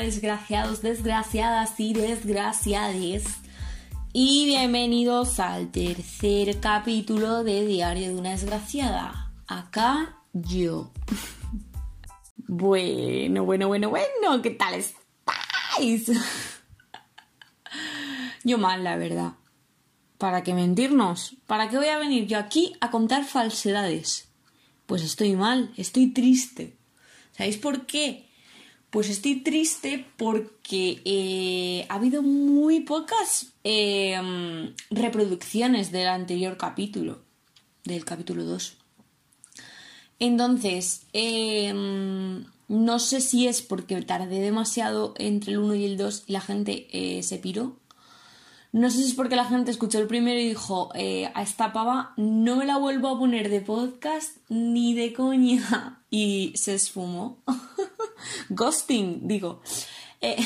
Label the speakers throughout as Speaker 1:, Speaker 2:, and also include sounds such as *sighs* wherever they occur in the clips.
Speaker 1: Desgraciados, desgraciadas y desgraciades. Y bienvenidos al tercer capítulo de Diario de una desgraciada. Acá yo. *laughs* Bueno, bueno, bueno, bueno, ¿qué tal estáis? *laughs* Yo mal, la verdad. ¿Para qué mentirnos? ¿Para qué voy a venir yo aquí a contar falsedades? Pues estoy mal, estoy triste. ¿Sabéis por qué? Pues estoy triste porque eh, ha habido muy pocas em, reproducciones del anterior capítulo, del capítulo 2. Entonces, em, no sé si es porque tardé demasiado entre el 1 y el 2 y la gente eh, se piró. No sé si es porque la gente escuchó el primero y dijo, eh, a esta pava no me la vuelvo a poner de podcast ni de coña. *laughs* Y se esfumó. *laughs* Ghosting, digo. Eh,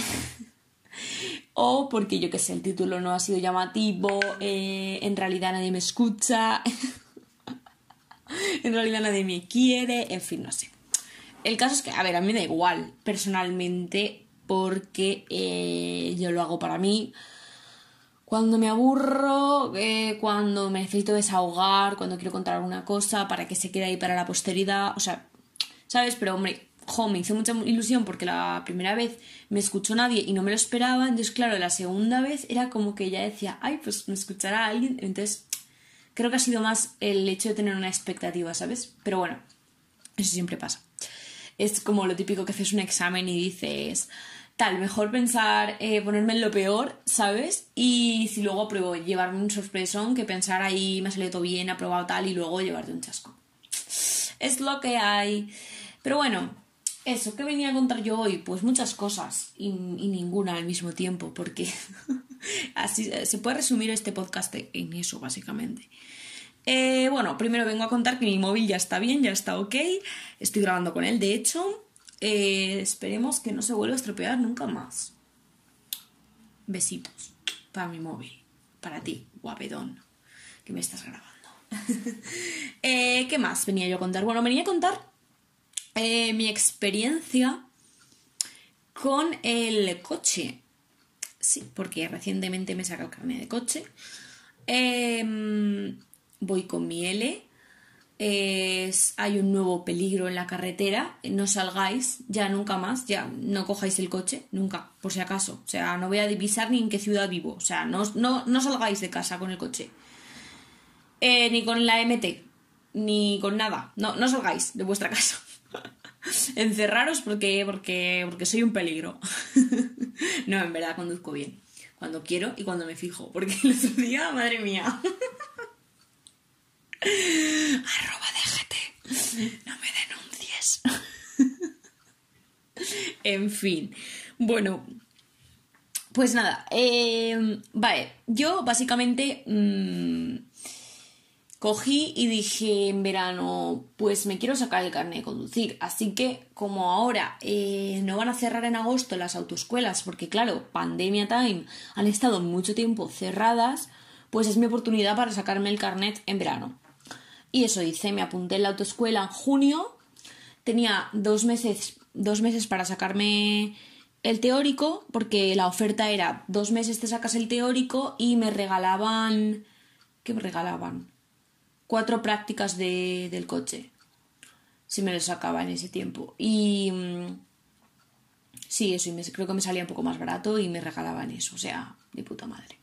Speaker 1: *laughs* o porque yo que sé, el título no ha sido llamativo, eh, en realidad nadie me escucha, en realidad nadie me quiere, en fin, no sé. El caso es que, a ver, a mí me da igual, personalmente, porque yo lo hago para mí. Cuando me aburro, cuando me necesito desahogar, cuando quiero contar alguna cosa para que se quede ahí para la posteridad, o sea, ¿sabes? Pero hombre, me hizo mucha ilusión porque la primera vez me escuchó nadie y no me lo esperaba. Entonces, claro, la segunda vez era como que ya decía, ay, pues me escuchará alguien. Entonces, creo que ha sido más el hecho de tener una expectativa, ¿sabes? Pero bueno, eso siempre pasa. Es como lo típico que haces un examen y dices, tal, mejor pensar, eh, ponerme en lo peor, ¿sabes? Y si luego apruebo llevarme un sorpresón que pensar ahí me ha salido bien, aprobado tal y luego llevarte un chasco. Es lo que hay. Pero bueno, eso, ¿qué venía a contar yo hoy? Pues muchas cosas y, ninguna al mismo tiempo, porque *laughs* así se puede resumir este podcast en eso, básicamente. Eh, bueno, primero vengo a contar que mi móvil ya está bien, ya está ok. Estoy grabando con él, de hecho. Eh, esperemos que no se vuelva a estropear nunca más. Besitos para mi móvil, para ti, guapedón, que me estás grabando. *laughs* Eh, ¿Qué más venía yo a contar? Bueno, venía a contar eh, mi experiencia con el coche. Sí, porque recientemente me saca el carnet de coche. Em, voy con mi L. hay un nuevo peligro en la carretera. No salgáis ya nunca más. Ya no cojáis el coche. Nunca, por si acaso. O sea, no voy a divisar ni en qué ciudad vivo. O sea, no, no, salgáis de casa con el coche. Eh, ni con la MT. Ni con nada. No, no salgáis de vuestra casa. *laughs* Encerraros porque, porque, porque soy un peligro. *laughs* no, en verdad conduzco bien. Cuando quiero y cuando me fijo. Porque el otro día, madre mía. *laughs* Arroba déjate. No me denuncies. en fin. Bueno. Pues nada. Eh, vale. Yo básicamente... Mm, Cogí y dije en verano, pues me quiero sacar el carnet de conducir. Así que como ahora eh, no van a cerrar en agosto las autoescuelas, porque claro, pandemia time, han estado mucho tiempo cerradas, pues es mi oportunidad para sacarme el carnet en verano. Y eso hice, me apunté en la autoescuela en junio, tenía dos meses, dos meses para sacarme el teórico, porque la oferta era dos meses te sacas el teórico y me regalaban... ¿Qué me regalaban? cuatro prácticas de, del coche. Si me lo sacaba en ese tiempo. Y mm, sí, eso, y creo que me salía un poco más barato y me regalaban eso. O sea, de puta madre.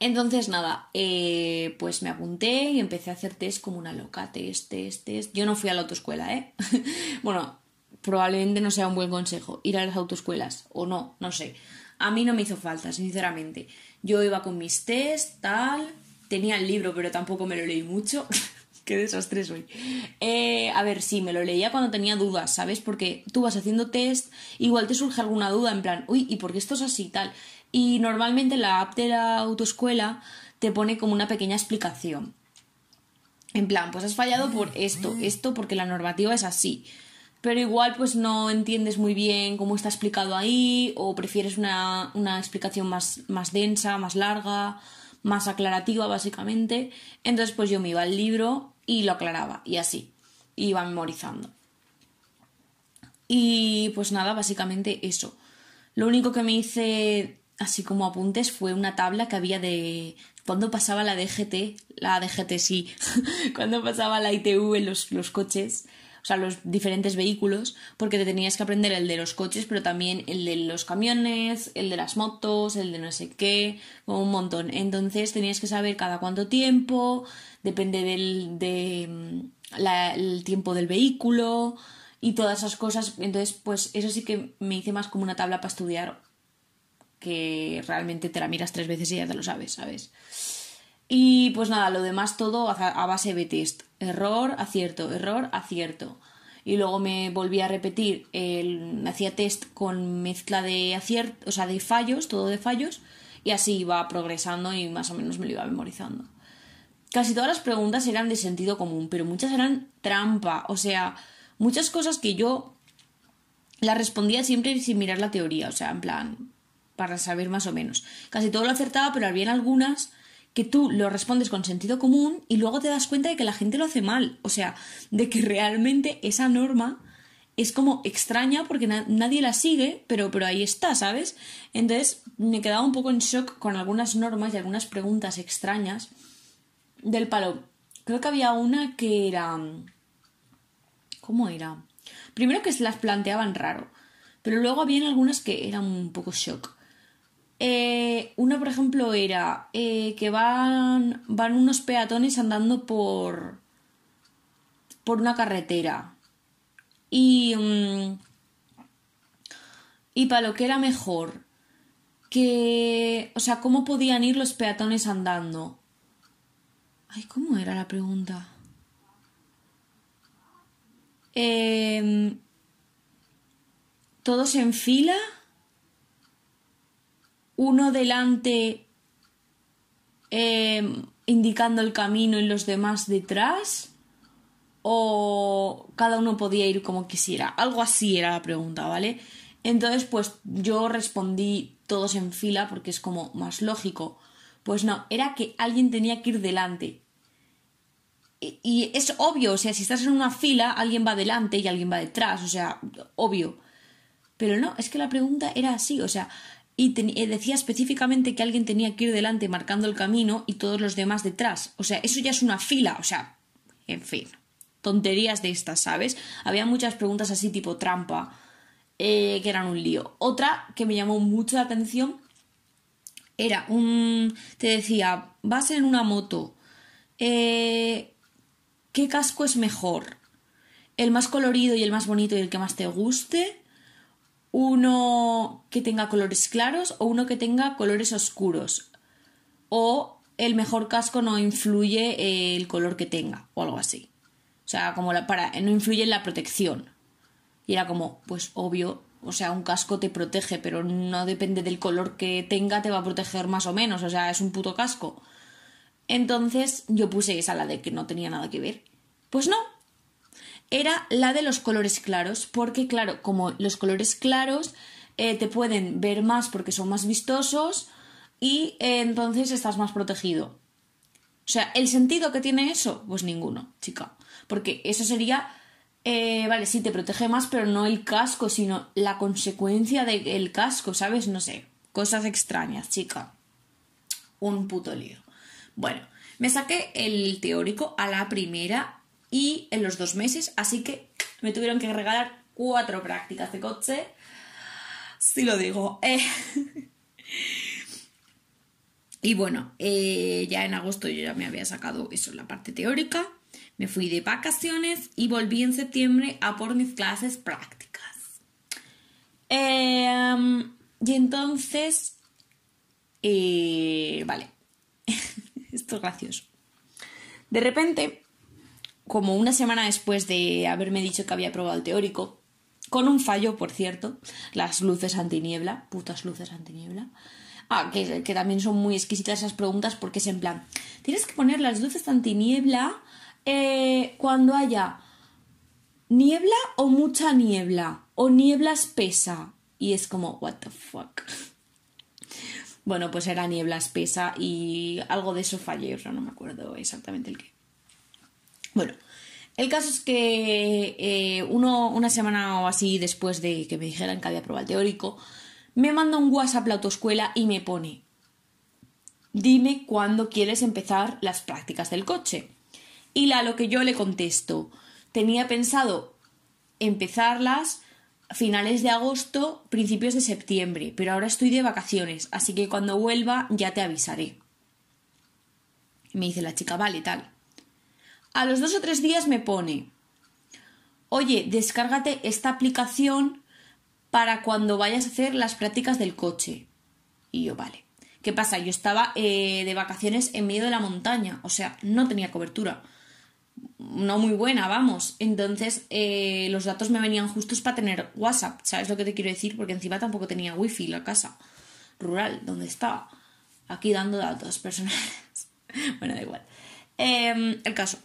Speaker 1: Entonces, nada, eh, pues me apunté y empecé a hacer test como una loca, test, test, test. Yo no fui a la autoescuela, ¿eh? *laughs* bueno, probablemente no sea un buen consejo ir a las autoescuelas, o no, no sé. A mí no me hizo falta, sinceramente. Yo iba con mis test, tal, Tenía el libro, pero tampoco me lo leí mucho. *laughs* Qué desastre soy. Eh, a ver, sí, me lo leía cuando tenía dudas, ¿sabes? Porque tú vas haciendo test, igual te surge alguna duda en plan, uy, ¿y por qué esto es así tal? Y normalmente la app de la autoescuela te pone como una pequeña explicación. En plan, pues has fallado por esto, esto porque la normativa es así. Pero igual pues no entiendes muy bien cómo está explicado ahí o prefieres una, una explicación más, más densa, más larga más aclarativa básicamente. Entonces pues yo me iba al libro y lo aclaraba y así, iba memorizando. Y pues nada, básicamente eso. Lo único que me hice así como apuntes fue una tabla que había de cuando pasaba la DGT, la DGT sí, *laughs* cuando pasaba la ITV en los, los coches, o sea, los diferentes vehículos, porque te tenías que aprender el de los coches, pero también el de los camiones, el de las motos, el de no sé qué, un montón. Entonces tenías que saber cada cuánto tiempo, depende del de, mm, el tiempo del vehículo y todas esas cosas. Entonces, pues eso sí que me hice más como una tabla para estudiar que realmente te la miras tres veces y ya te lo sabes, ¿sabes? Y pues nada, lo demás todo a base de test. Error, acierto, error, acierto. Y luego me volví a repetir, el, hacía test con mezcla de acierto, o sea, de fallos, todo de fallos, y así iba progresando y más o menos me lo iba memorizando. Casi todas las preguntas eran de sentido común, pero muchas eran trampa, o sea, muchas cosas que yo las respondía siempre sin mirar la teoría, o sea, en plan, para saber más o menos. Casi todo lo acertaba, pero había algunas que tú lo respondes con sentido común y luego te das cuenta de que la gente lo hace mal. O sea, de que realmente esa norma es como extraña porque nadie la sigue, pero, pero ahí está, ¿sabes? Entonces me quedaba un poco en shock con algunas normas y algunas preguntas extrañas del palo. Creo que había una que era... ¿Cómo era? Primero que se las planteaban raro, pero luego habían algunas que eran un poco shock. Eh, una, por ejemplo, era eh, que van, van unos peatones andando por, por una carretera. Y, mm, y para lo que era mejor, que, o sea, ¿cómo podían ir los peatones andando? Ay, ¿cómo era la pregunta? Eh, ¿Todos en fila? Uno delante em, indicando el camino y los demás detrás? ¿O cada uno podía ir como quisiera? Algo así era la pregunta, ¿vale? Entonces, pues yo respondí todos en fila porque es como más lógico. Pues no, era que alguien tenía que ir delante. Y, y es obvio, o sea, si estás en una fila, alguien va delante y alguien va detrás, o sea, obvio. Pero no, es que la pregunta era así, o sea, y eh, decía específicamente que alguien tenía que ir delante marcando el camino y todos los demás detrás. O sea, eso ya es una fila, o sea, en fin, tonterías de estas, ¿sabes? Había muchas preguntas así tipo trampa, eh, que eran un lío. Otra que me llamó mucho la atención era un... te decía, vas en una moto, eh, ¿qué casco es mejor? ¿El más colorido y el más bonito y el que más te guste? Uno que tenga colores claros o uno que tenga colores oscuros. O el mejor casco no influye el color que tenga o algo así. O sea, como la, para, no influye en la protección. Y era como, pues obvio, o sea, un casco te protege, pero no depende del color que tenga, te va a proteger más o menos. O sea, es un puto casco. Entonces yo puse esa, la de que no tenía nada que ver. Pues no, era la de los colores claros, porque claro, como los colores claros eh, te pueden ver más porque son más vistosos y eh, entonces estás más protegido. O sea, ¿el sentido que tiene eso? Pues ninguno, chica. Porque eso sería, eh, vale, sí, te protege más, pero no el casco, sino la consecuencia del casco, ¿sabes? No sé, cosas extrañas, chica. Un puto lío. Bueno, me saqué el teórico a la primera y en los dos meses, así que me tuvieron que regalar cuatro prácticas de coche. Si lo digo. Eh. *laughs* y bueno, eh, ya en agosto yo ya me había sacado eso, la parte teórica. Me fui de vacaciones y volví en septiembre a por mis clases prácticas. Em, y entonces, eh, vale, *laughs* esto es gracioso. De repente como una semana después de haberme dicho que había probado el teórico, con un fallo, por cierto, las luces antiniebla, putas luces antiniebla. Ah, que, que también son muy exquisitas esas preguntas porque es en plan, tienes que poner las luces antiniebla eh, cuando haya niebla o mucha niebla, o niebla espesa. Y es como, what the fuck. Bueno, pues era niebla espesa y algo de eso fallé, o no me acuerdo exactamente el qué. Bueno, el caso es que eh, uno, una semana o así después de que me dijeran que había el teórico, me manda un WhatsApp la autoescuela y me pone, dime cuándo quieres empezar las prácticas del coche. Y la lo que yo le contesto, tenía pensado empezarlas a finales de agosto, principios de septiembre, pero ahora estoy de vacaciones, así que cuando vuelva ya te avisaré. Me dice la chica, vale, tal. A los dos o tres días me pone, oye, descárgate esta aplicación para cuando vayas a hacer las prácticas del coche. Y yo, vale. ¿Qué pasa? Yo estaba eh, de vacaciones en medio de la montaña, o sea, no tenía cobertura. No muy buena, vamos. Entonces, eh, los datos me venían justos para tener WhatsApp, ¿sabes lo que te quiero decir? Porque encima tampoco tenía wifi la casa rural donde estaba. Aquí dando datos personales. *laughs* bueno, da igual. Em, el caso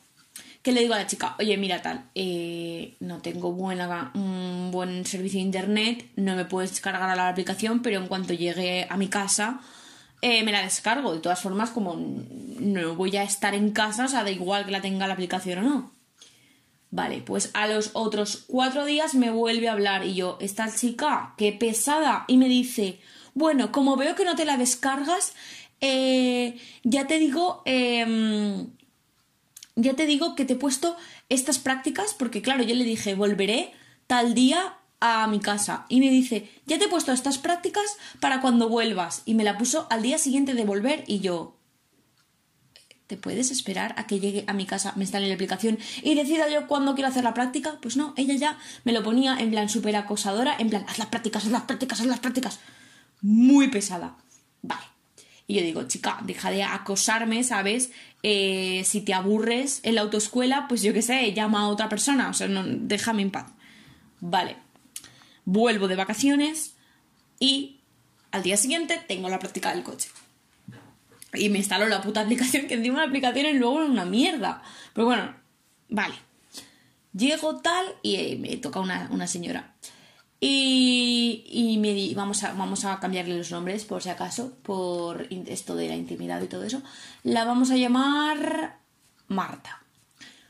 Speaker 1: que le digo a la chica, oye, mira tal, eh, no tengo un buen servicio de internet, no me puedes descargar la aplicación, pero en cuanto llegue a mi casa eh, me la descargo. De todas formas, como no voy a estar en casa, o sea, da igual que la tenga la aplicación o no. Vale, pues a los otros cuatro días me vuelve a hablar y yo, esta chica, qué pesada, y me dice, bueno, como veo que no te la descargas, eh, ya te digo, eh, ya te digo que te he puesto estas prácticas porque claro, yo le dije, volveré tal día a mi casa y me dice, ya te he puesto estas prácticas para cuando vuelvas y me la puso al día siguiente de volver y yo, ¿te puedes esperar a que llegue a mi casa, me instale la aplicación y decida yo cuándo quiero hacer la práctica? Pues no, ella ya me lo ponía en plan súper acosadora, en plan, haz las prácticas, haz las prácticas, haz las prácticas. Muy pesada. Vale. Y yo digo, chica, deja de acosarme, ¿sabes? Eh, si te aburres en la autoescuela, pues yo qué sé, llama a otra persona, o sea, no, déjame en paz. Vale, vuelvo de vacaciones y al día siguiente tengo la práctica del coche. Y me instalo la puta aplicación, que encima la aplicación es luego una mierda. Pero bueno, vale. Llego tal y eh, me toca una, una señora. Y, me vamos, a, vamos a cambiarle los nombres por si acaso, por esto de la intimidad y todo eso. La vamos a llamar Marta.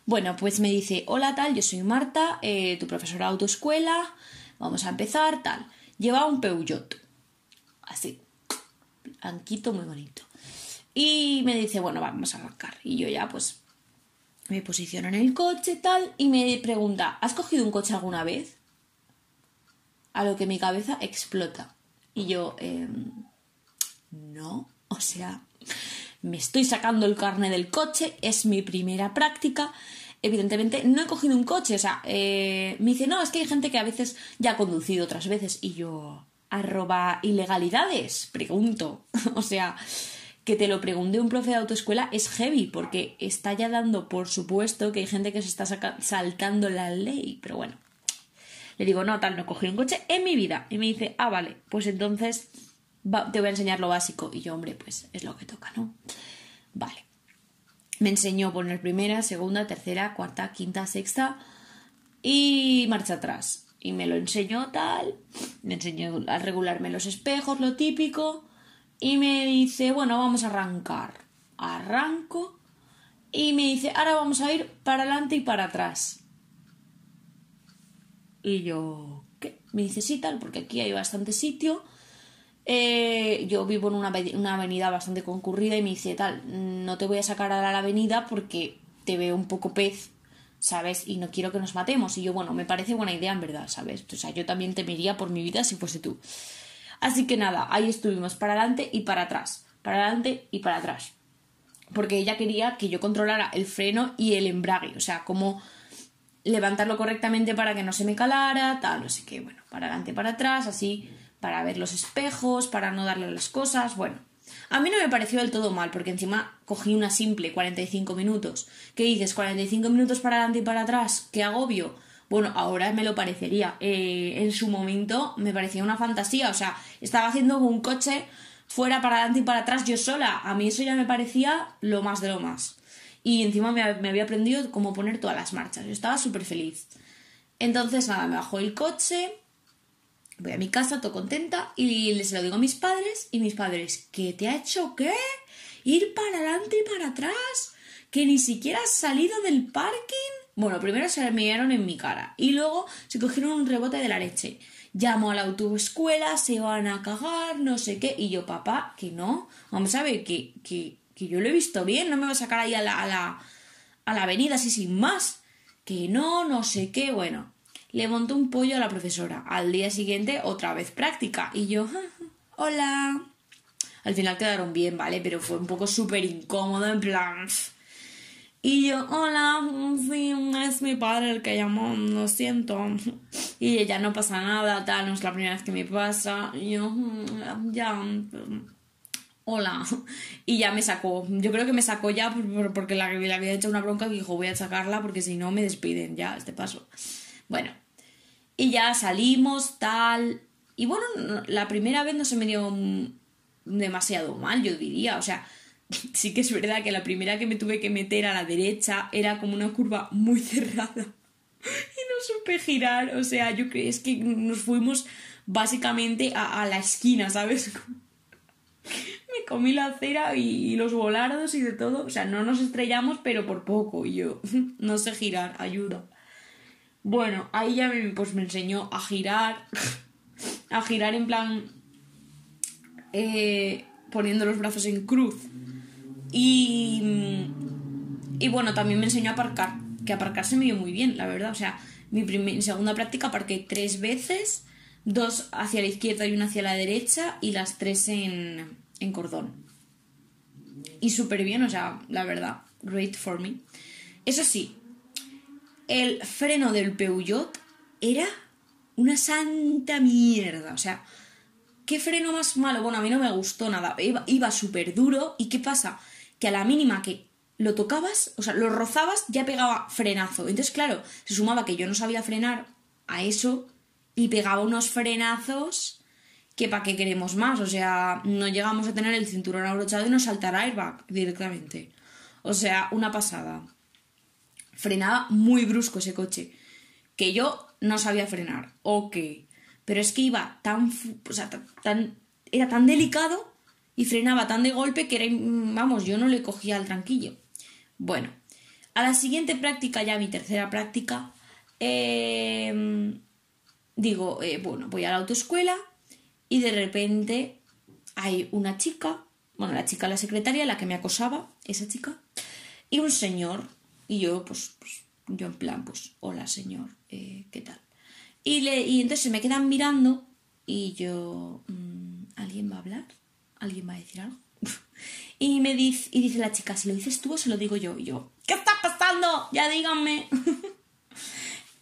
Speaker 1: Bueno, pues me dice, hola tal, yo soy Marta, eh, tu profesora de autoescuela, vamos a empezar tal. Lleva un Peugeot, así, blanquito, muy bonito. Y me dice, bueno, vamos a arrancar. Y yo ya pues me posiciono en el coche tal y me pregunta, ¿has cogido un coche alguna vez? A lo que mi cabeza explota. Y yo, em, no, o sea, me estoy sacando el carne del coche, es mi primera práctica. Evidentemente, no he cogido un coche, o sea, eh, me dice, no, es que hay gente que a veces ya ha conducido otras veces. Y yo, arroba ilegalidades, pregunto. *laughs* o sea, que te lo pregunte un profe de autoescuela es heavy, porque está ya dando por supuesto que hay gente que se está saltando la ley, pero bueno. Le digo, no, tal, no cogí un coche en mi vida. Y me dice, ah, vale, pues entonces te voy a enseñar lo básico. Y yo, hombre, pues es lo que toca, ¿no? Vale. Me enseñó poner primera, segunda, tercera, cuarta, quinta, sexta y marcha atrás. Y me lo enseñó tal, me enseñó a regularme los espejos, lo típico. Y me dice, bueno, vamos a arrancar. Arranco. Y me dice, ahora vamos a ir para adelante y para atrás. Y yo, ¿qué? Me dice, sí, tal, porque aquí hay bastante sitio. Eh, yo vivo en una, una, avenida bastante concurrida y me dice, tal, no te voy a sacar a la avenida porque te veo un poco pez, ¿sabes? Y no quiero que nos matemos. Y yo, bueno, me parece buena idea en verdad, ¿sabes? O sea, yo también temería por mi vida si fuese tú. Así que nada, ahí estuvimos para adelante y para atrás, para adelante y para atrás. Porque ella quería que yo controlara el freno y el embrague, o sea, como levantarlo correctamente para que no se me calara, tal, no sé qué, bueno, para adelante, para atrás, así, para ver los espejos, para no darle las cosas, bueno. A mí no me pareció del todo mal, porque encima cogí una simple 45 minutos. ¿Qué dices? 45 minutos para adelante y para atrás, qué agobio. Bueno, ahora me lo parecería. Eh, en su momento me parecía una fantasía, o sea, estaba haciendo un coche fuera para adelante y para atrás yo sola. A mí eso ya me parecía lo más de lo más y encima me, había aprendido cómo poner todas las marchas. Yo estaba súper feliz. Entonces, nada, me bajo el coche, voy a mi casa, todo contenta, y les lo digo a mis padres, y mis padres, ¿qué te ha hecho qué? Ir para adelante y para atrás, que ni siquiera has salido del parking. Bueno, primero se miraron en mi cara, y luego se cogieron un rebote de la leche. llamo a la autoescuela, se van a cagar, no sé qué. Y yo, papá, que no, vamos a ver, que, que yo lo he visto bien, no me va a sacar ahí a la, a la, a la avenida así sin más. Que no, no sé qué, bueno. Le monto un pollo a la profesora. Al día siguiente, otra vez práctica. Y yo, hola. Al final quedaron bien, ¿vale? Pero fue un poco súper incómodo, en plan... Y yo, hola, sí, es mi padre el que llamó, lo siento. Y ella, no pasa nada, tal, no es la primera vez que me pasa. Y yo, mm, ya, hola. *laughs* Y ya me sacó. Yo creo que me sacó ya porque le había hecho una bronca y dijo, voy a sacarla porque si no me despiden ya, este paso. Bueno, y ya salimos, tal. Y bueno, la primera vez no se me dio demasiado mal, yo diría. O sea, *laughs* sí que es verdad que la primera que me tuve que meter a la derecha era como una curva muy *laughs* cerrada y no supe girar. O sea, yo creo es que nos fuimos básicamente a, la esquina, ¿sabes? *laughs* me comí la acera y, los volardos y de todo. O sea, no nos estrellamos, pero por poco. Y yo, *laughs* no sé girar, ayuda. Bueno, ahí ya me, pues me enseñó a girar. a girar en plan. Eh, poniendo los brazos en cruz y, y bueno, también me enseñó a aparcar, que aparcarse me dio muy bien, la verdad. O sea, mi, segunda práctica aparqué tres veces, dos hacia la izquierda y una hacia la derecha y las tres en, en cordón. Y súper bien, o sea, la verdad, great for me. Eso sí, el freno del Peugeot era una santa mierda, o sea, ¿qué freno más malo? Bueno, a mí no me gustó nada, iba, iba súper duro y ¿qué pasa? que a la mínima que lo tocabas, o sea, lo rozabas, ya pegaba frenazo. Entonces, claro, se sumaba que yo no sabía frenar a eso y pegaba unos frenazos que para qué queremos más. O sea, no llegamos a tener el cinturón abrochado y nos saltará airbag directamente. O sea, una pasada. Frenaba muy brusco ese coche. Que yo no sabía frenar. Ok. Pero es que iba tan. O sea, tan era tan delicado y frenaba tan de golpe que era, vamos, yo no le cogía el tranquillo. Bueno, a la siguiente práctica, ya mi tercera práctica, em, digo, eh, bueno, voy a la autoescuela y de repente hay una chica, bueno, la chica, la secretaria, la que me acosaba, esa chica, y un señor, y yo, pues, pues yo en plan, pues, hola señor, eh, ¿qué tal? Y, le, y entonces se me quedan mirando y yo, mm, ¿alguien va a hablar? ¿Alguien va a decir algo? *laughs* y me dice, y dice la chica, ¿se lo dices tú o se lo digo yo? Y yo, ¿qué está pasando? Ya díganme. *laughs*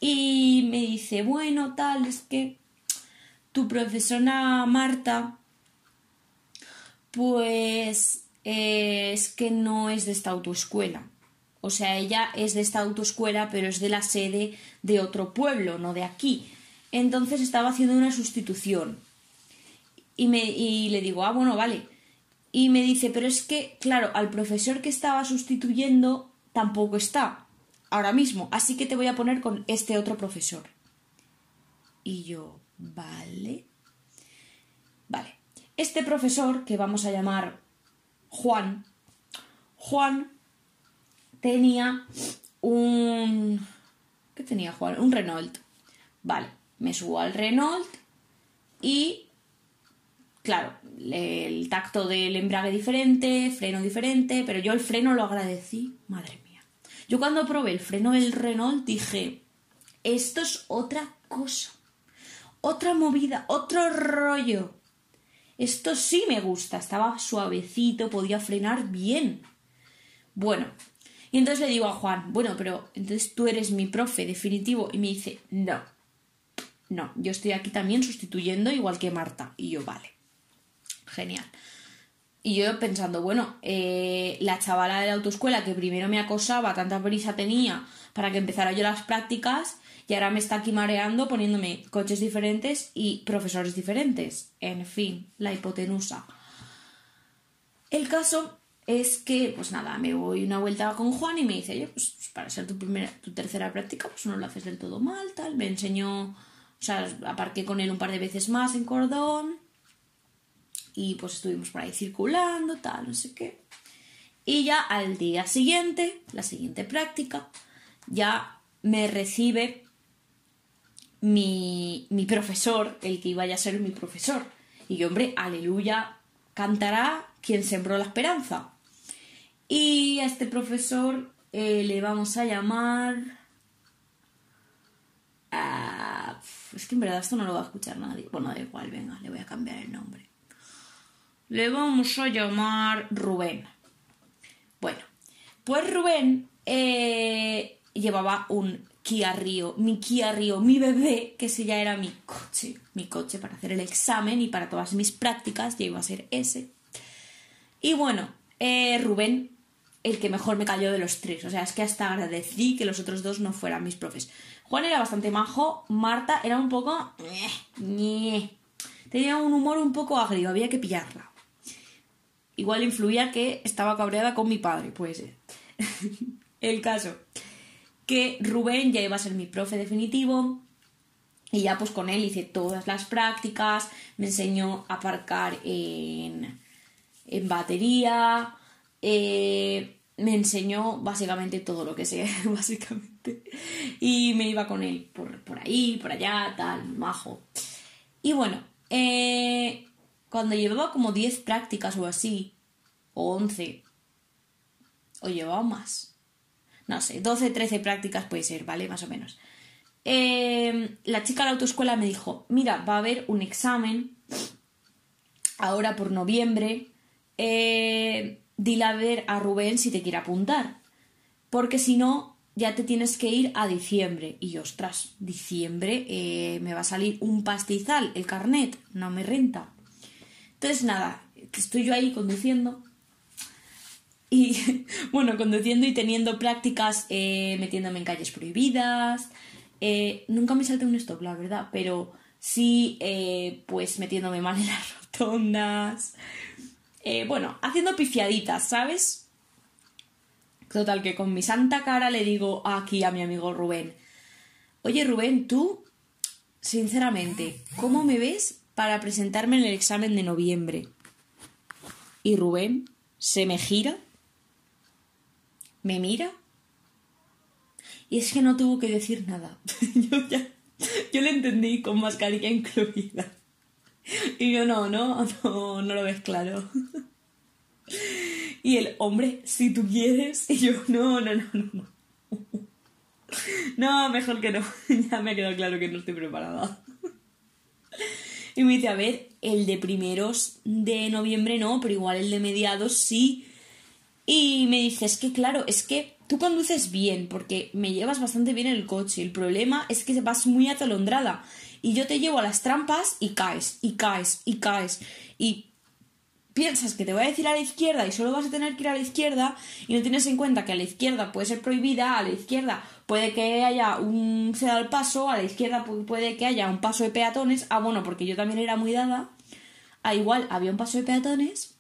Speaker 1: y me dice, bueno, tal, es que tu profesora Marta, pues es que no es de esta autoescuela. O sea, ella es de esta autoescuela, pero es de la sede de otro pueblo, no de aquí. Entonces estaba haciendo una sustitución. Y, me, y le digo, ah, bueno, vale. Y me dice, pero es que, claro, al profesor que estaba sustituyendo tampoco está ahora mismo, así que te voy a poner con este otro profesor. Y yo, vale. Vale. Este profesor, que vamos a llamar Juan, Juan tenía un... ¿Qué tenía Juan? Un Renault. Vale, me subo al Renault y claro, el tacto del embrague diferente, freno diferente, pero yo el freno lo agradecí, madre. Yo cuando probé el freno del Renault dije, esto es otra cosa, otra movida, otro rollo. Esto sí me gusta, estaba suavecito, podía frenar bien. Bueno, y entonces le digo a Juan, bueno, pero entonces tú eres mi profe definitivo. Y me dice, no, no, yo estoy aquí también sustituyendo igual que Marta. Y yo, vale genial. Y yo pensando, bueno, eh, la chavala de la autoescuela que primero me acosaba, tanta prisa tenía para que empezara yo las prácticas, y ahora me está aquí mareando poniéndome coches diferentes y profesores diferentes. En fin, la hipotenusa. El caso es que, pues nada, me voy una vuelta con Juan y me dice, oye, pues, pues para ser tu, primera, tu tercera práctica, pues no lo haces del todo mal, tal. Me enseñó, o sea, aparqué con él un par de veces más en cordón y pues estuvimos por ahí circulando, tal, no sé qué. Y ya al día siguiente, la siguiente práctica, ya me recibe mi, mi profesor, el que iba a ser mi profesor. Y yo, hombre, aleluya, cantará quien sembró la esperanza. Y a este profesor eh, le vamos a llamar... Ah, es que en verdad esto no lo va a escuchar nadie. Bueno, da igual, venga, le voy a cambiar el nombre. Le vamos a llamar Rubén. Bueno, pues Rubén eh, llevaba un Kia Rio, mi Kia Rio, mi bebé, que ese ya era mi coche, mi coche para hacer el examen y para todas mis prácticas, ya iba a ser ese. Y bueno, eh, Rubén, el que mejor me cayó de los tres, o sea, es que hasta agradecí que los otros dos no fueran mis profes. Juan era bastante majo, Marta era un poco... Tenía un humor un poco agrio, había que pillarla. Igual influía que estaba cabreada con mi padre, puede ser. *laughs* el caso, que Rubén ya iba a ser mi profe definitivo y ya pues con él hice todas las prácticas, me enseñó a aparcar en, en batería, eh, me enseñó básicamente todo lo que sé, *laughs* básicamente. Y me iba con él por, por ahí, por allá, tal, majo. Y bueno, eh, cuando llevaba como 10 prácticas o así, o 11, o llevaba más, no sé, 12, 13 prácticas puede ser, ¿vale? Más o menos. Eh, la chica de la autoescuela me dijo, mira, va a haber un examen ahora por noviembre, eh, dile a ver a Rubén si te quiere apuntar, porque si no, ya te tienes que ir a diciembre. Y yo, ostras, diciembre eh, me va a salir un pastizal, el carnet, no me renta. Entonces, nada, estoy yo ahí conduciendo. Y *laughs* bueno, conduciendo y teniendo prácticas, eh, metiéndome en calles prohibidas. Eh, nunca me salté un stop, la verdad, pero sí, eh, pues metiéndome mal en las *laughs* rotondas. bueno, haciendo pifiaditas, ¿sabes? Total, que con mi santa cara le digo aquí a mi amigo Rubén: Oye, Rubén, tú, sinceramente, ¿cómo me ves para presentarme en el examen de noviembre. Y Rubén se me gira, me mira, y es que no tuvo que decir nada. *laughs* yo ya, yo le entendí con mascarilla incluida. Y yo no, no, no, no lo ves claro. *laughs* y el hombre, si tú quieres, y yo no, no, no, no. No, *laughs* mejor que no. ya me ha quedado claro que no estoy preparada. Y me dice, a ver, el de primeros de noviembre no, pero igual el de mediados sí. Y me dice, es que claro, es que tú conduces bien, porque me llevas bastante bien en el coche. El problema es que vas muy atolondrada. Y yo te llevo a las trampas y caes, y caes, y caes. Y piensas que te voy a decir a la izquierda y solo vas a tener que ir a la izquierda y no tienes en cuenta que a la izquierda puede ser prohibida, a la izquierda puede que haya un ceda al paso, a la izquierda puede que haya un paso de peatones. Ah, bueno, porque yo también era muy dada. Ah, igual había un paso de peatones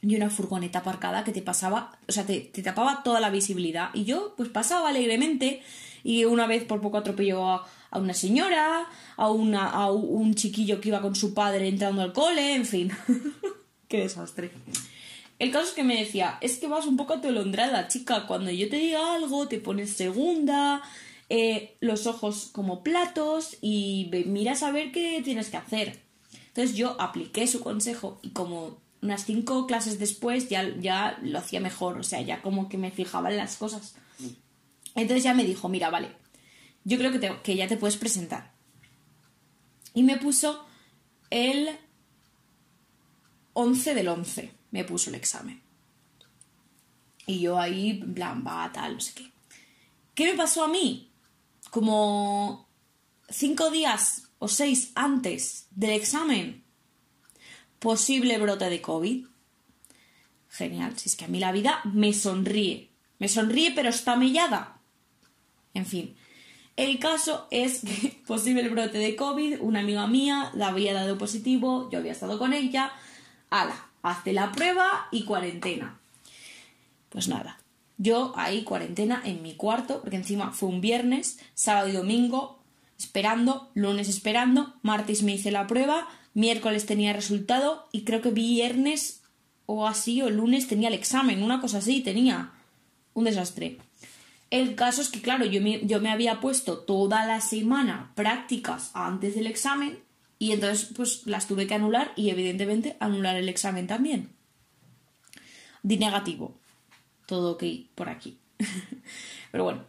Speaker 1: y una furgoneta aparcada que te pasaba, o sea, te, tapaba toda la visibilidad. Y yo, pues pasaba alegremente y una vez por poco atropelló a, a una señora, a, una, a un chiquillo que iba con su padre entrando al cole, en fin. *laughs* Qué desastre. El caso es que me decía, es que vas un poco atolondrada, chica. Cuando yo te diga algo, te pones segunda, eh, los ojos como platos y miras a ver qué tienes que hacer. Entonces yo apliqué su consejo y como unas cinco clases después ya, ya lo hacía mejor, o sea, ya como que me fijaba en las cosas. Entonces ya me dijo, mira, vale, yo creo que, que ya te puedes presentar. Y me puso el 11 del 11 me puso el examen. Y yo ahí, en plan, va, tal, no sé qué. ¿Qué me pasó a mí? Como cinco días o seis antes del examen, posible brote de COVID. Genial, si es que a mí la vida me sonríe. Me sonríe, pero está mellada. En fin, el caso es que *laughs* posible brote de COVID, una amiga mía la había dado positivo, yo había estado con ella, ala, hazte la prueba y cuarentena. Pues nada, yo ahí cuarentena en mi cuarto, porque encima fue un viernes, sábado y domingo esperando, lunes esperando, martes me hice la prueba, miércoles tenía resultado y creo que viernes o así o lunes tenía el examen, una cosa así tenía. Un desastre. El caso es que, claro, yo yo me había puesto toda la semana prácticas antes del examen y entonces pues las tuve que anular y evidentemente anular el examen también. Di negativo. Todo ok por aquí. *laughs* Pero bueno,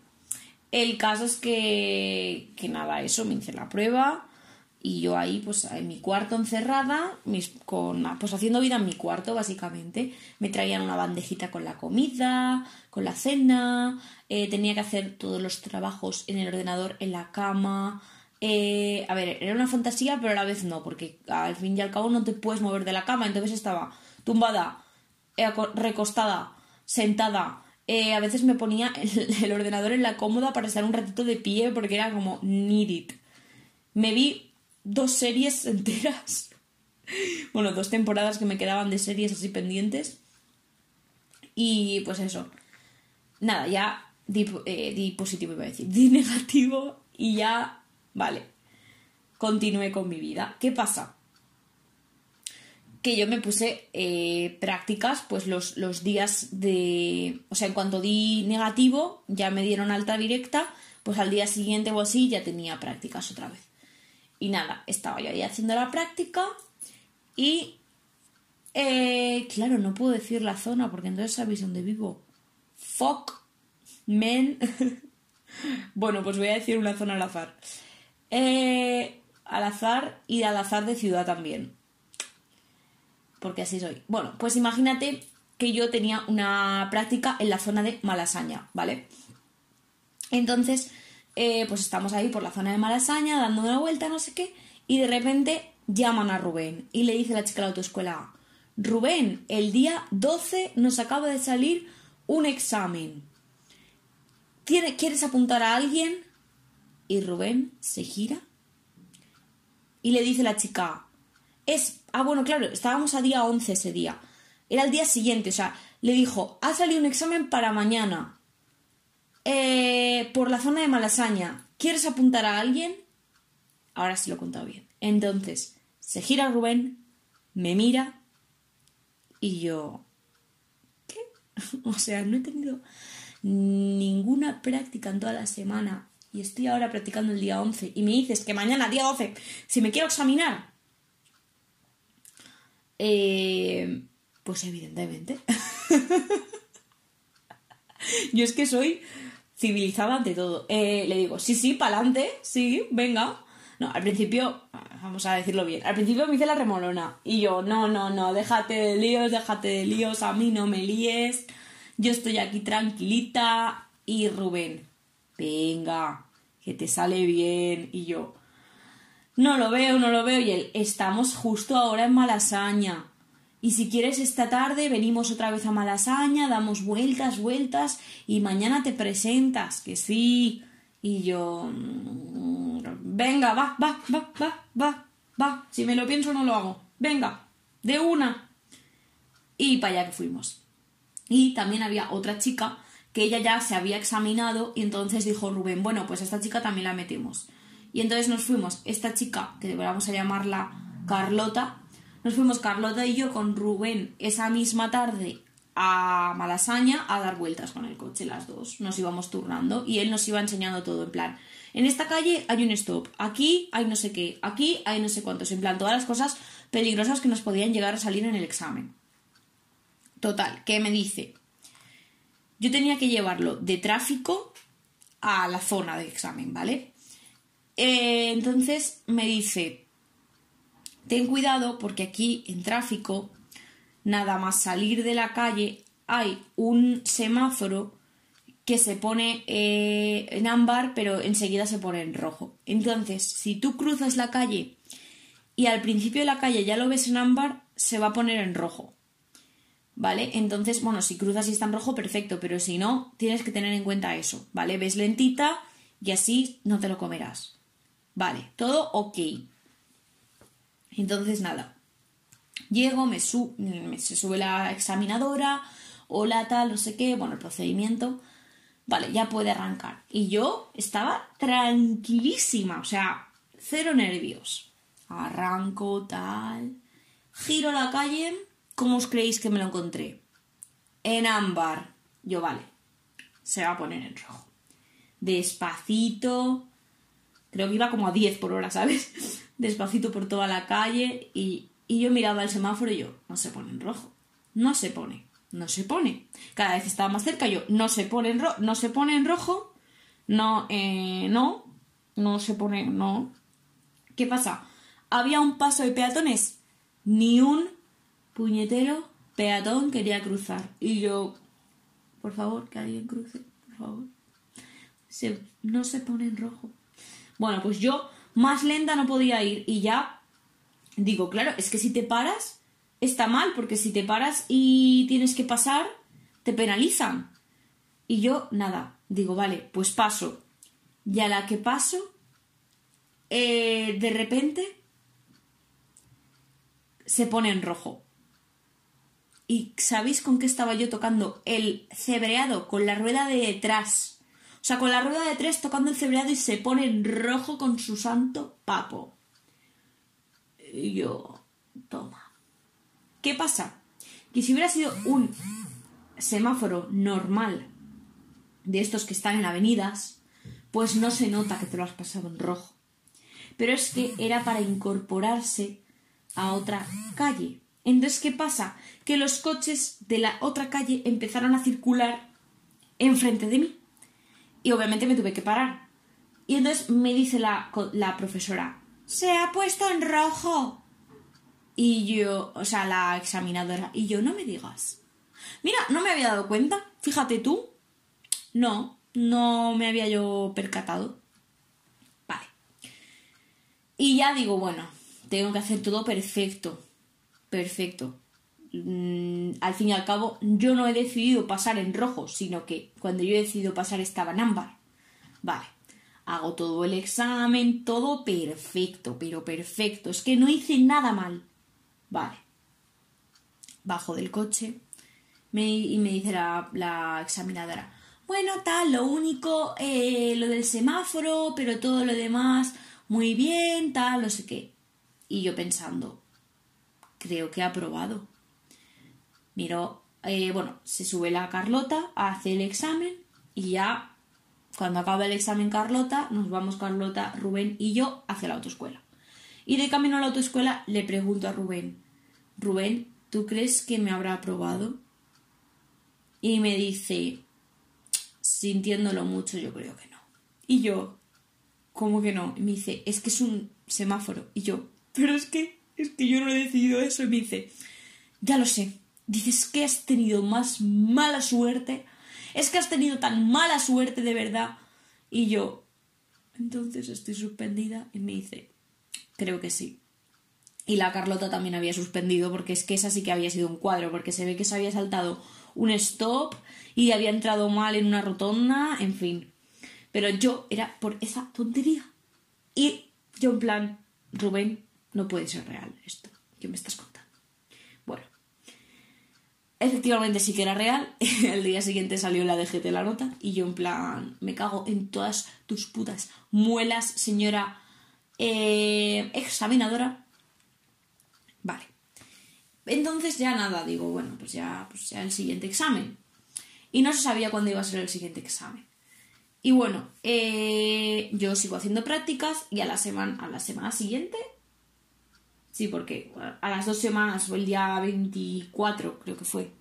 Speaker 1: el caso es que, que nada, eso, me hice la prueba y yo ahí, pues en mi cuarto encerrada, mis, con, pues haciendo vida en mi cuarto, básicamente. Me traían una bandejita con la comida, con la cena, eh, tenía que hacer todos los trabajos en el ordenador, en la cama. Eh, a ver, era una fantasía, pero a la vez no, porque al fin y al cabo no te puedes mover de la cama, entonces estaba tumbada, eh, recostada, sentada. a veces me ponía *laughs* el, ordenador en la cómoda para estar un ratito de pie porque era como need it. Me vi dos series *laughs* enteras. bueno, dos temporadas que me quedaban de series así pendientes. Y pues eso. Nada, ya di, eh, positivo, iba a decir. Di *laughs* negativo y ya. Vale. Continué con mi vida. ¿Qué pasa? Que yo me puse eh, prácticas, pues los, los días de. O sea, en cuanto di negativo, ya me dieron alta directa, pues al día siguiente o así ya tenía prácticas otra vez. Y nada, estaba yo ahí haciendo la práctica y... Eh, claro, no puedo decir la zona porque entonces sabéis dónde vivo. Fuck, men. *laughs* bueno, pues voy a decir una zona al azar. Eh, al azar y al azar de ciudad también. Porque así soy. Bueno, pues imagínate que yo tenía una práctica en la zona de Malasaña, ¿vale? Entonces, eh, pues estamos ahí por la zona de Malasaña, dando una vuelta, no sé qué, y de repente llaman a Rubén y le dice la chica de la autoescuela, Rubén, el día 12 nos acaba de salir un examen. ¿Quieres apuntar a alguien? Y Rubén se gira y le dice la chica, es, ah bueno, claro, estábamos a día 11 ese día. Era el día siguiente, o sea, le dijo, ha salido un examen para mañana. Eh, por la zona de Malasaña, ¿quieres apuntar a alguien? Ahora sí lo he contado bien. Entonces, se gira Rubén, me mira y yo... ¿Qué? *laughs* o sea, no he tenido ninguna práctica en toda la semana y estoy ahora practicando el día 11 y me dices que mañana, día 12, si me quiero examinar, eh, pues evidentemente. *laughs* Yo es que soy civilizada ante todo. Eh, le digo, sí, sí, pa'lante, sí, venga. No, al principio, vamos a decirlo bien, al principio me hice la remolona y yo, no, no, no, déjate de líos, déjate de líos, a mí no me líes, yo estoy aquí tranquilita y Rubén, venga, que te sale bien y yo, no lo veo, no lo veo y él, estamos justo ahora en Malasaña. Y si quieres esta tarde venimos otra vez a Malasaña, damos vueltas, vueltas y mañana te presentas, que sí. Y yo... Mm, venga, va, va, va, va, va, va. Si me lo pienso no lo hago. Venga, de una. Y para allá que fuimos. Y también había otra chica que ella ya se había examinado y entonces dijo Rubén, bueno, pues esta chica también la metemos. Y entonces nos fuimos, esta chica, que vamos a llamarla Carlota, nos fuimos Carlota y yo con Rubén esa misma tarde a Malasaña a dar vueltas con el coche las dos. Nos íbamos turnando y él nos iba enseñando todo en plan. En esta calle hay un stop, aquí hay no sé qué, aquí hay no sé cuántos, en plan todas las cosas peligrosas que nos podían llegar a salir en el examen. Total, ¿qué me dice? Yo tenía que llevarlo de tráfico a la zona de examen, ¿vale? Eh, entonces me dice, ten cuidado porque aquí en tráfico, nada más salir de la calle, hay un semáforo que se pone eh, en ámbar, pero enseguida se pone en rojo. Entonces, si tú cruzas la calle y al principio de la calle ya lo ves en ámbar, se va a poner en rojo. ¿Vale? Entonces, bueno, si cruzas y está en rojo, perfecto, pero si no, tienes que tener en cuenta eso, ¿vale? Ves lentita y así no te lo comerás. Vale, todo ok. Entonces, nada, llego, me, se sube la examinadora, hola tal, no sé qué, bueno, el procedimiento, vale, ya puede arrancar. Y yo estaba tranquilísima, o sea, cero nervios. Arranco, tal, giro la calle, ¿cómo os creéis que me lo encontré? En ámbar. Yo, vale, se va a poner en rojo. despacito. Creo que iba como a 10 por hora, ¿sabes? *laughs* Despacito por toda la calle y, y yo miraba el semáforo y yo, no se pone en rojo. No se pone, no se pone. Cada vez estaba más cerca, yo, no se pone en, ro no se pone en rojo. No, eh, no, no se pone, no. ¿Qué pasa? Había un paso de peatones. Ni un puñetero peatón quería cruzar. Y yo, por favor, que alguien cruce, por favor. no se pone en rojo. Bueno, pues yo más lenta no podía ir y ya digo, claro, es que si te paras está mal, porque si te paras y tienes que pasar, te penalizan. Y yo, nada, digo, vale, pues paso. Y a la que paso, eh, de repente se pone en rojo. ¿Y sabéis con qué estaba yo tocando? El cebreado, con la rueda de detrás. O sea, con la rueda de detrás tocando el cebreado y se pone en rojo con su santo papo. Y yo, toma. ¿Qué pasa? Que si hubiera sido un semáforo normal de estos que están en avenidas, pues no se nota que te lo has pasado en rojo. Pero es que era para incorporarse a otra calle. Entonces, ¿qué pasa? Que los coches de la otra calle empezaron a circular enfrente de mí. Y obviamente me tuve que parar. Y entonces me dice la, la profesora, se ha puesto en rojo. Y yo, o sea, la examinadora, y yo, no me digas. Mira, no me había dado cuenta, fíjate tú. No, no me había yo percatado. Vale. Y ya digo, bueno, tengo que hacer todo perfecto. Perfecto. Mm, al fin y al cabo, yo no he decidido pasar en rojo, sino que cuando yo he decidido pasar estaba en ámbar. Vale. Hago todo el examen, todo perfecto, pero perfecto. Es que no hice nada mal. Vale. Bajo del coche y me dice la, examinadora, bueno, tal, lo único, eh, lo del semáforo, pero todo lo demás, muy bien, tal, no sé qué. Y yo pensando, creo que ha aprobado. Miro, eh, bueno, se sube la Carlota, hace el examen y ya cuando acaba el examen Carlota, nos vamos Carlota, Rubén y yo hacia la autoescuela. Y de camino a la autoescuela le pregunto a Rubén, Rubén, ¿tú crees que me habrá aprobado? Y me dice, sintiéndolo mucho, yo creo que no. Y yo, ¿cómo que no? Y me dice, es que es un semáforo. Y yo, pero es que, es que yo no he decidido eso. Y me dice, ya lo sé. Dices que has tenido más mala suerte. Es que has tenido tan mala suerte de verdad. Y yo, entonces estoy suspendida. Y me dice, creo que sí. Y la Carlota también había suspendido porque es que esa sí que había sido un cuadro, porque se ve que se había saltado un stop y había entrado mal en una rotonda, en fin. Pero yo era por esa tontería. Y yo en plan, Rubén, no puede ser real esto que me estás contando. Bueno, efectivamente sí que era real. *laughs* El día siguiente salió la DGT la nota y yo en plan, me cago en todas tus putas muelas, señora eh, examinadora. Vale. Entonces ya nada, digo, bueno, pues ya, pues ya el siguiente examen. Y no se sabía cuándo iba a ser el siguiente examen. Y bueno, eh, yo sigo haciendo prácticas y a la semana, a la semana siguiente, sí, porque a las dos semanas o el día 24 creo que fue,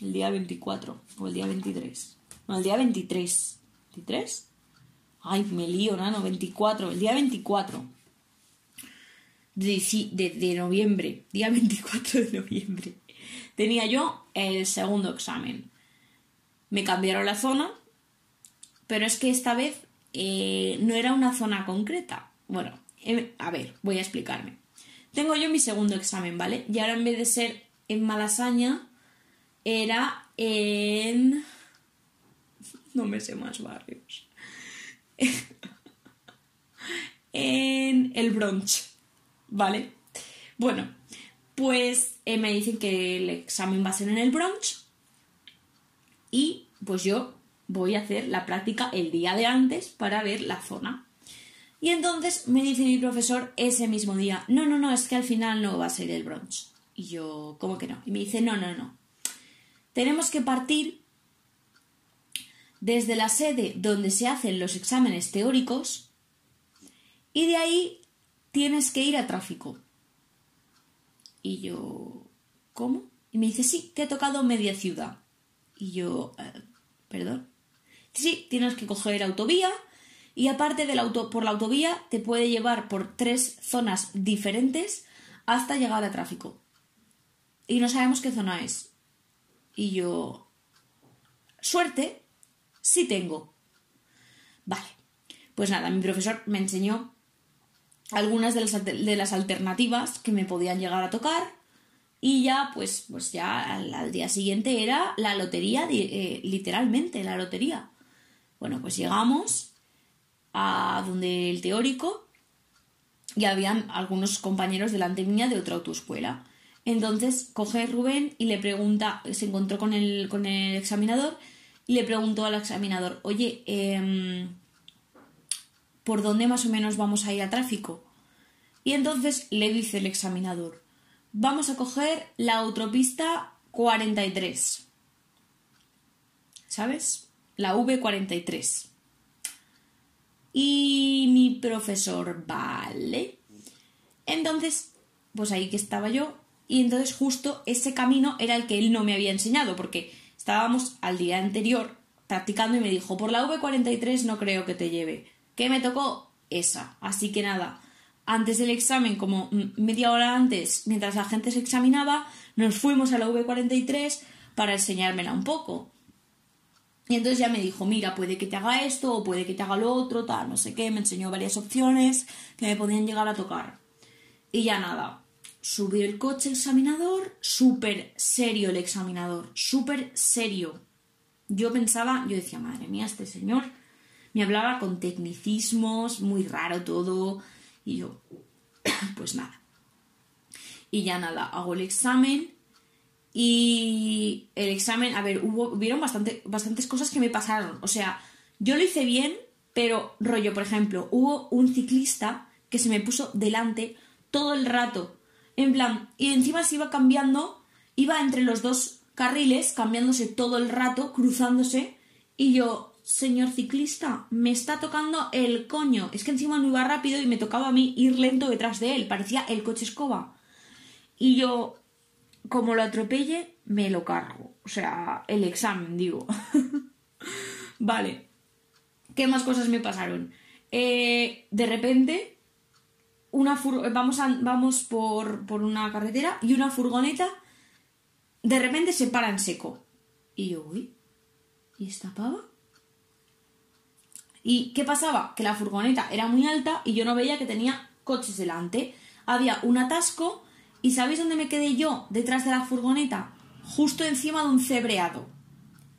Speaker 1: el día 24 o el día 23, no, el día 23, ¿23? Ay, me lío, no, 24, el día 24 de, noviembre, día 24 de noviembre, tenía yo el segundo examen. Me cambiaron la zona, pero es que esta vez eh, no era una zona concreta. Bueno, em, a ver, voy a explicarme. Tengo yo mi segundo examen, ¿vale? Y ahora en vez de ser en Malasaña, era en... *laughs* No me sé más barrios. *laughs* en el Bronx. ¿vale? Bueno, pues eh, me dicen que el examen va a ser en el brunch y pues yo voy a hacer la práctica el día de antes para ver la zona. Y entonces me dice mi profesor ese mismo día, no, no, no, es que al final no va a ser el brunch. Y yo, ¿cómo que no? Y me dice, no, no, no. Tenemos que partir desde la sede donde se hacen los exámenes teóricos y de ahí tienes que ir a tráfico. Y yo, ¿cómo? Y me dice, sí, te ha tocado media ciudad. Y yo, eh, perdón. Sí, tienes que coger autovía y aparte por la autovía te puede llevar por tres zonas diferentes hasta llegar a tráfico. Y no sabemos qué zona es. Y yo, suerte, sí tengo. Vale. Pues nada, mi profesor me enseñó algunas de las, de las alternativas que me podían llegar a tocar y ya pues, pues ya al, día siguiente era la lotería, eh, literalmente la lotería. Bueno, pues llegamos a donde el teórico y habían algunos compañeros delante mía de otra autoescuela. Entonces coge Rubén y le pregunta, se encontró con el, con el examinador y le preguntó al examinador, oye, eh, por dónde más o menos vamos a ir a tráfico. Y entonces le dice el examinador, vamos a coger la autopista 43. ¿Sabes? La V43. Y mi profesor, vale. Entonces, pues ahí que estaba yo. Y entonces justo ese camino era el que él no me había enseñado, porque estábamos al día anterior practicando y me dijo, por la V43 no creo que te lleve. ¿Qué me tocó? Esa. Así que nada, antes del examen, como media hora antes, mientras la gente se examinaba, nos fuimos a la V43 para enseñármela un poco. Y entonces ya me dijo, mira, puede que te haga esto o puede que te haga lo otro, tal, no sé qué, me enseñó varias opciones que me podían llegar a tocar. Y ya nada, subió el coche examinador, súper serio el examinador, súper serio. Yo pensaba, yo decía, madre mía, este señor me hablaba con tecnicismos, muy raro todo. Y yo, *clears throat* pues nada. Y ya nada, hago el examen. Y el examen, a ver, hubo, hubieron bastante, bastantes cosas que me pasaron. O sea, yo lo hice bien, pero rollo, por ejemplo, hubo un ciclista que se me puso delante todo el rato. En plan, y encima se iba cambiando, iba entre los dos carriles, cambiándose todo el rato, cruzándose. Y yo, señor ciclista, me está tocando el coño. Es que encima no iba rápido y me tocaba a mí ir lento detrás de él. Parecía el coche escoba. Y yo, como lo atropelle, me lo cargo. O sea, el examen, digo. *laughs* vale. ¿Qué más cosas me pasaron? Eh, de repente, una vamos, vamos por, por una carretera y una furgoneta de repente se para en seco. Y yo, uy, ¿y esta pava? ¿Y qué pasaba? Que la furgoneta era muy alta y yo no veía que tenía coches delante. Había un atasco y ¿sabéis dónde me quedé yo detrás de la furgoneta? Justo encima de un cebreado.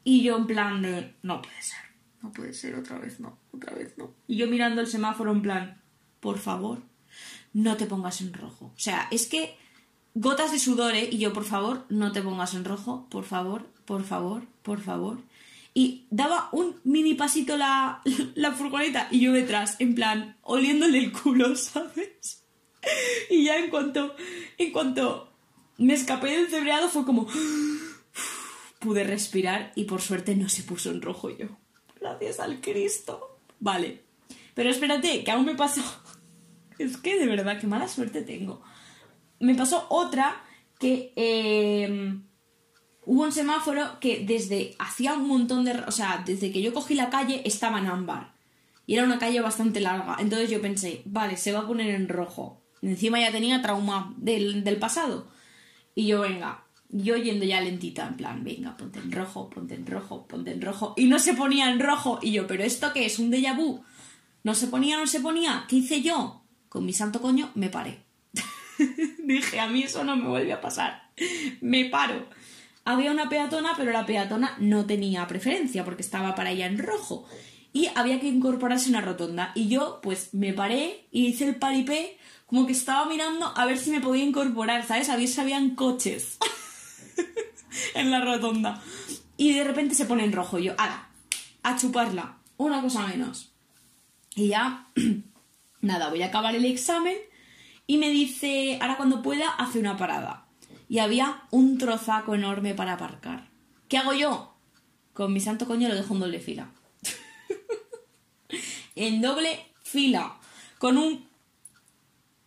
Speaker 1: Y yo en plan de... No puede ser. No puede ser, otra vez no, otra vez no. Y yo mirando el semáforo en plan... Por favor, no te pongas en rojo. O sea, es que gotas de sudor, ¿eh? Y yo, por favor, no te pongas en rojo. Por favor, por favor, por favor y daba un mini pasito la, *laughs* la furgoneta y yo detrás, en plan, oliéndole el culo, *laughs* ¿sabes? *laughs* Y ya en cuanto, en cuanto me escapé del cebreado fue como... *sighs* Pude respirar y por suerte no se puso en rojo yo. Gracias al Cristo. Vale. Pero espérate, que aún me pasó... *laughs* Es que de verdad, qué mala suerte tengo. Me pasó otra que... Eh hubo un semáforo que desde hacía un montón de... O sea, desde que yo cogí la calle estaba en ámbar. Y era una calle bastante larga. Entonces yo pensé, vale, se va a poner en rojo. Encima ya tenía trauma del, del pasado. Y yo, venga, yo yendo ya lentita, en plan, venga, ponte en rojo, ponte en rojo, ponte en rojo. Y no se ponía en rojo. Y yo, ¿pero esto qué es? ¿Un déjà vu? No se ponía, no se ponía. ¿Qué hice yo? Con mi santo coño me paré. *laughs* Dije, a mí eso no me vuelve a pasar. me paro. Había una peatona, pero la peatona no tenía preferencia porque estaba para ella en rojo. Y había que incorporarse una rotonda. Y yo, pues, me paré y hice el paripé como que estaba mirando a ver si me podía incorporar, ¿sabes? A ver si habían coches *laughs* en la rotonda. Y de repente se pone en rojo. Yo, ¡ala! A chuparla. Una cosa menos. Y ya, *clears throat* nada, voy a acabar el examen. Y me dice, ahora cuando pueda, hace una parada y había un trozaco enorme para aparcar. ¿Qué hago yo? con mi santo coño lo dejo en doble fila. *laughs* en doble fila, con un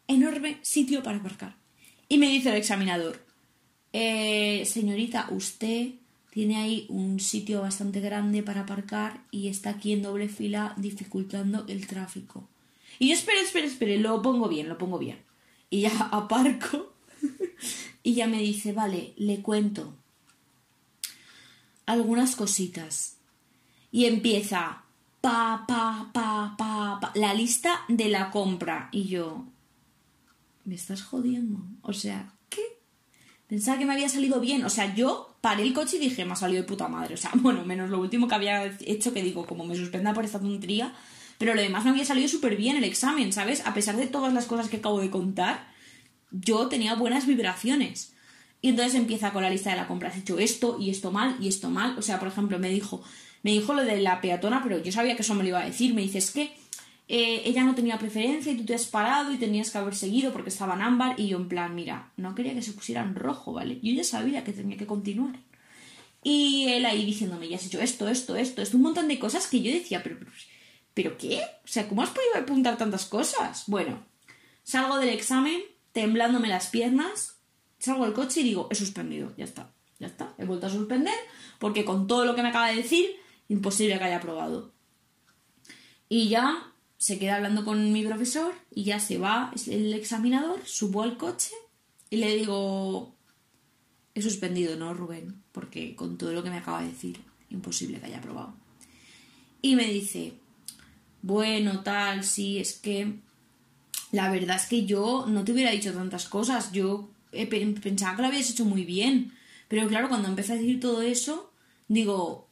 Speaker 1: enorme sitio para aparcar. Y me dice el examinador, eh, señorita, usted tiene ahí un sitio bastante grande para aparcar y está aquí en doble fila dificultando el tráfico. Y yo, espere, espere, espere, lo pongo bien, lo pongo bien. Y ya *laughs* aparco y ya me dice, vale, le cuento algunas cositas. Y empieza, pa, pa, pa, pa, pa, la lista de la compra. Y yo, me estás jodiendo. O sea, ¿qué? Pensaba que me había salido bien. O sea, yo paré el coche y dije, me ha salido de puta madre. O sea, *laughs* bueno, menos lo último que había hecho que digo, como me suspenda por esta tontería. Pero lo demás me había salido súper bien el examen, ¿sabes? A pesar de todas las cosas que acabo de contar, yo tenía buenas vibraciones. Y entonces empieza con la lista de la compra. Has hecho esto y esto mal y esto mal. O sea, por ejemplo, me dijo, me dijo lo de la peatona, pero yo sabía que eso me lo iba a decir. Me dice, es que eh, ella no tenía preferencia y tú te has parado y tenías que haber seguido porque estaba en ámbar. Y yo en plan, mira, no quería que se pusiera en rojo, ¿vale? Yo ya sabía que tenía que continuar. Y él ahí diciéndome, ya has hecho esto, esto, esto, esto, un montón de cosas que yo decía, pero, pero, ¿pero qué? O sea, ¿cómo has podido apuntar tantas cosas? Bueno, salgo del examen temblándome las piernas, salgo del coche y digo, he suspendido, ya está, ya está, he vuelto a suspender porque con todo lo que me acaba de decir, imposible que haya aprobado. Y ya se queda hablando con mi profesor y ya se va el examinador, subo al coche y le digo, he suspendido, ¿no, Rubén? Porque con todo lo que me acaba de decir, imposible que haya aprobado. Y me dice, bueno, tal, sí, es que la verdad es que yo no te hubiera dicho tantas cosas, yo pensaba que lo habías hecho muy bien. Pero claro, cuando empecé a decir todo eso, digo,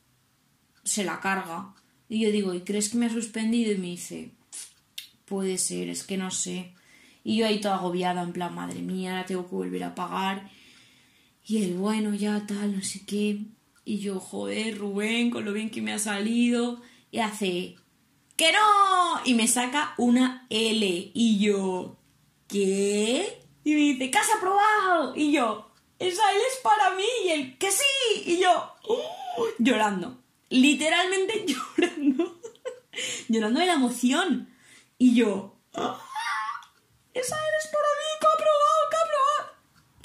Speaker 1: se la carga. Y yo digo, ¿y crees que me ha suspendido? Y me dice, puede ser, es que no sé. Y yo ahí toda agobiada, en plan, madre mía, ahora tengo que volver a pagar. Y él, bueno, ya tal, no sé qué. Y yo, joder, Rubén, con lo bien que me ha salido. Y hace, ¡que no! Y me saca una L. Y yo, ¿qué? Y me dice, ¿qué has aprobado? Y yo, esa L es para mí. Y él, que sí. Y yo, uh, llorando. Literalmente *laughs* llorando. llorando de la emoción. Y yo, ah, esa L es para mí, que aprobado.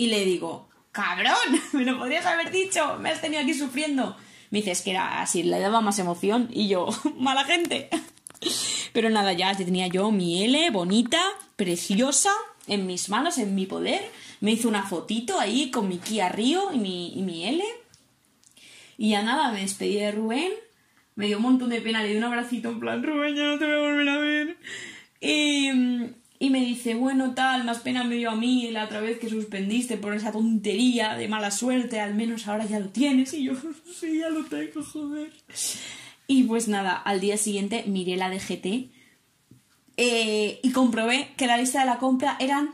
Speaker 1: Y le digo, cabrón, *laughs* me lo podrías haber dicho, me has tenido aquí sufriendo. Me dice, es que era así, le daba más emoción. Y yo, *laughs* mala gente. *laughs* Pero nada, ya tenía yo mi L bonita, preciosa, en mis manos, en mi poder. Me hizo una fotito ahí con mi Kia Río y mi, y mi L. Y ya nada, me despedí de Rubén. Me dio un montón de pena, le di un abracito en plan, Rubén, ya no te voy a volver a ver. Y, y me dice, bueno, tal, más pena me dio a mí la otra vez que suspendiste por esa tontería de mala suerte, al menos ahora ya lo tienes. Y yo, *laughs* sí, ya lo tengo, joder. Y pues nada, al día siguiente miré la DGT eh, y comprobé que la lista de la compra eran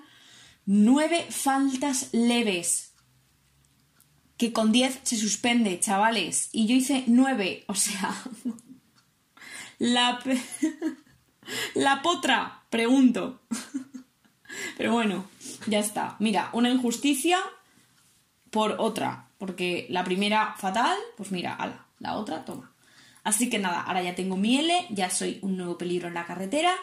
Speaker 1: nueve faltas leves. Que con diez se suspende, chavales. Y yo hice nueve, o sea. *laughs* la. *laughs* la potra, pregunto. *laughs* Pero bueno, ya está. Mira, una injusticia por otra. Porque la primera fatal, pues mira, ala, la otra, toma. Así que nada, ahora ya tengo mi L, ya soy un nuevo peligro en la carretera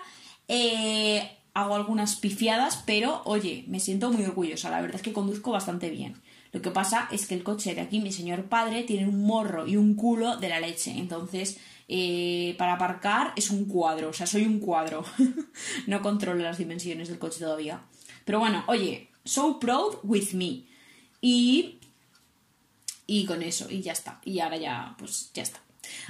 Speaker 1: eh, hago algunas pifiadas, pero oye, me siento muy orgullosa. La verdad es que conduzco bastante bien. Lo que pasa es que el coche de aquí, mi señor padre, tiene un morro y un culo de la leche. Entonces, eh, para aparcar es un cuadro. O sea, soy un cuadro. *laughs* no controlo las dimensiones del coche todavía. Pero bueno, oye, so proud with me. Y. Y con eso, y ya está. Y ahora ya, pues ya está.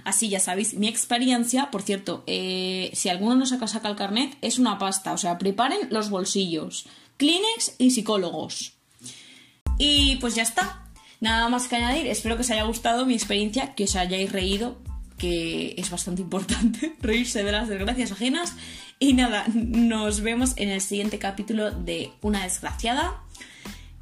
Speaker 1: Así ya sabéis, mi experiencia, por cierto, eh, si alguno no saca, saca el carnet, es una pasta. O sea, preparen los bolsillos. Kleenex y psicólogos. Y pues ya está. Nada más que añadir. Espero que os haya gustado mi experiencia, que os hayáis reído, que es bastante importante *laughs* reírse de las desgracias ajenas. Y nada, nos vemos en el siguiente capítulo de Una desgraciada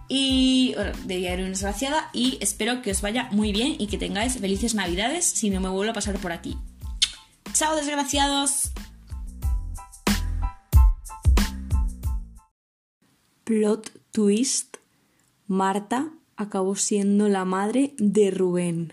Speaker 1: y de Diario Desgraciada y espero que os vaya muy bien y que tengáis felices navidades si no me vuelvo a pasar por aquí. ¡Chao desgraciados! Plot twist. Marta acabó siendo la madre de Rubén.